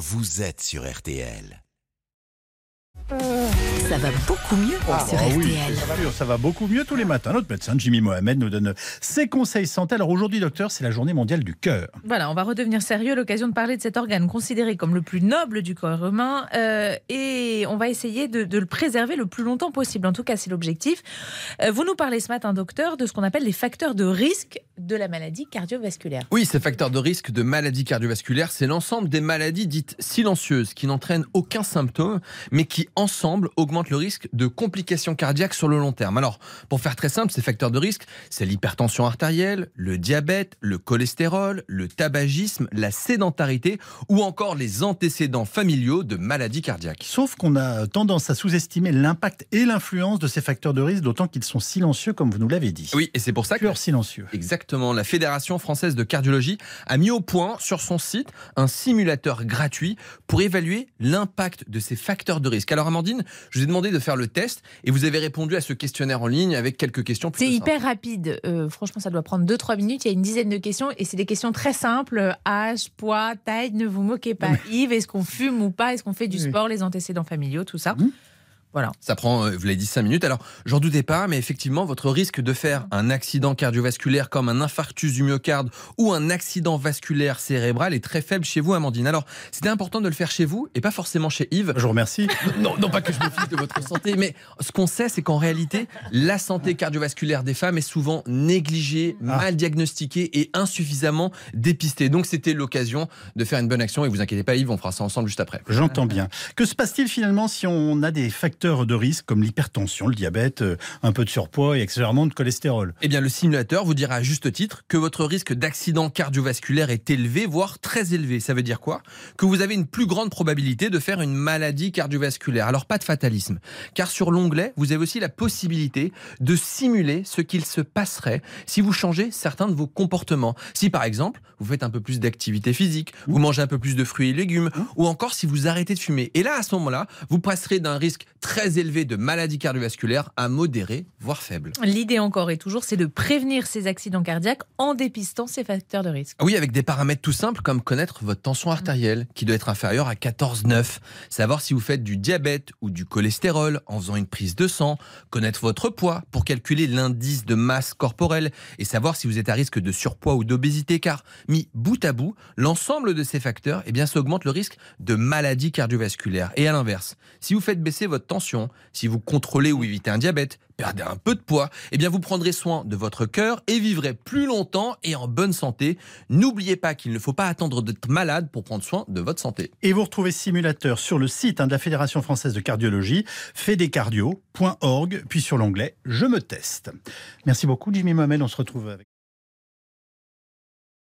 vous êtes sur RTL. Ça va beaucoup mieux Ah, sur RTL. c'est sûr, ça va beaucoup mieux tous les matins. Notre médecin Jimmy Mohamed nous donne ses conseils santé. Alors aujourd'hui, docteur, c'est la journée mondiale du cœur. Voilà, on va redevenir sérieux, l'occasion de parler de cet organe considéré comme le plus noble du corps humain euh, et on va essayer de, de le préserver le plus longtemps possible. En tout cas, c'est l'objectif. Euh, vous nous parlez ce matin, docteur, de ce qu'on appelle les facteurs de risque de la maladie cardiovasculaire. Oui, ces facteurs de risque de maladies cardiovasculaires, c'est l'ensemble des maladies dites silencieuses qui n'entraînent aucun symptôme, mais qui ensemble augmentent le risque de complications cardiaques sur le long terme. Alors, pour faire très simple, ces facteurs de risque, c'est l'hypertension artérielle, le diabète, le cholestérol, le tabagisme, la sédentarité ou encore les antécédents familiaux de maladies cardiaques. Sauf qu'on a tendance à sous-estimer l'impact et l'influence de ces facteurs de risque, d'autant qu'ils sont silencieux, comme vous nous l'avez dit. Oui, et c'est pour ça que silencieux. Exactement. La Fédération française de cardiologie a mis au point sur son site un simulateur gratuit pour évaluer l'impact de ces facteurs de risque. Alors Amandine, je vous ai demandé de faire le test et vous avez répondu à ce questionnaire en ligne avec quelques questions. C'est hyper rapide. Euh, franchement, ça doit prendre 2-3 minutes. Il y a une dizaine de questions et c'est des questions très simples. Âge, poids, taille, ne vous moquez pas. Yves, est-ce qu'on fume ou pas? Est-ce qu'on fait du Oui. sport? Les antécédents familiaux, tout ça. Mhm. Voilà. Ça prend, euh, vous l'avez dit, 5 minutes. Alors, j'en doutais pas, mais effectivement, votre risque de faire un accident cardiovasculaire comme un infarctus du myocarde ou un accident vasculaire cérébral est très faible chez vous, Amandine. Alors, c'était important de le faire chez vous et pas forcément chez Yves. Je vous remercie. Non, non pas que je me fiche de votre santé, mais ce qu'on sait, c'est qu'en réalité, la santé cardiovasculaire des femmes est souvent négligée, Ah. mal diagnostiquée et insuffisamment dépistée. Donc, c'était l'occasion de faire une bonne action. Et vous inquiétez pas, Yves, on fera ça ensemble juste après. J'entends bien. Que se passe-t-il finalement si on a des facteurs de risque comme l'hypertension, le diabète, euh, un peu de surpoids et accessoirement de cholestérol Eh bien, le simulateur vous dira à juste titre que votre risque d'accident cardiovasculaire est élevé, voire très élevé. Ça veut dire quoi? Que vous avez une plus grande probabilité de faire une maladie cardiovasculaire. Alors, pas de fatalisme, car sur l'onglet, vous avez aussi la possibilité de simuler ce qu'il se passerait si vous changez certains de vos comportements. Si, par exemple, vous faites un peu plus d'activité physique, vous mangez un peu plus de fruits et légumes, ou encore si vous arrêtez de fumer. Et là, à ce moment-là, vous passerez d'un risque très élevé de maladie cardiovasculaire à modéré, voire faible. L'idée encore et toujours, c'est de prévenir ces accidents cardiaques en dépistant ces facteurs de risque. Oui, avec des paramètres tout simples comme connaître votre tension artérielle qui doit être inférieure à 14,9, savoir si vous faites du diabète ou du cholestérol en faisant une prise de sang, connaître votre poids pour calculer l'indice de masse corporelle et savoir si vous êtes à risque de surpoids ou d'obésité car mis bout à bout, l'ensemble de ces facteurs eh bien ça augmente le risque de maladie cardiovasculaire et à l'inverse, si vous faites baisser votre tension, si vous contrôlez ou évitez un diabète, perdez un peu de poids, eh bien vous prendrez soin de votre cœur et vivrez plus longtemps et en bonne santé. N'oubliez pas qu'il ne faut pas attendre d'être malade pour prendre soin de votre santé. Et vous retrouvez simulateur sur le site hein, de la Fédération française de cardiologie, fedecardio.org, puis sur l'onglet Je me teste. Merci beaucoup, Jimmy Mohamed. On se retrouve avec.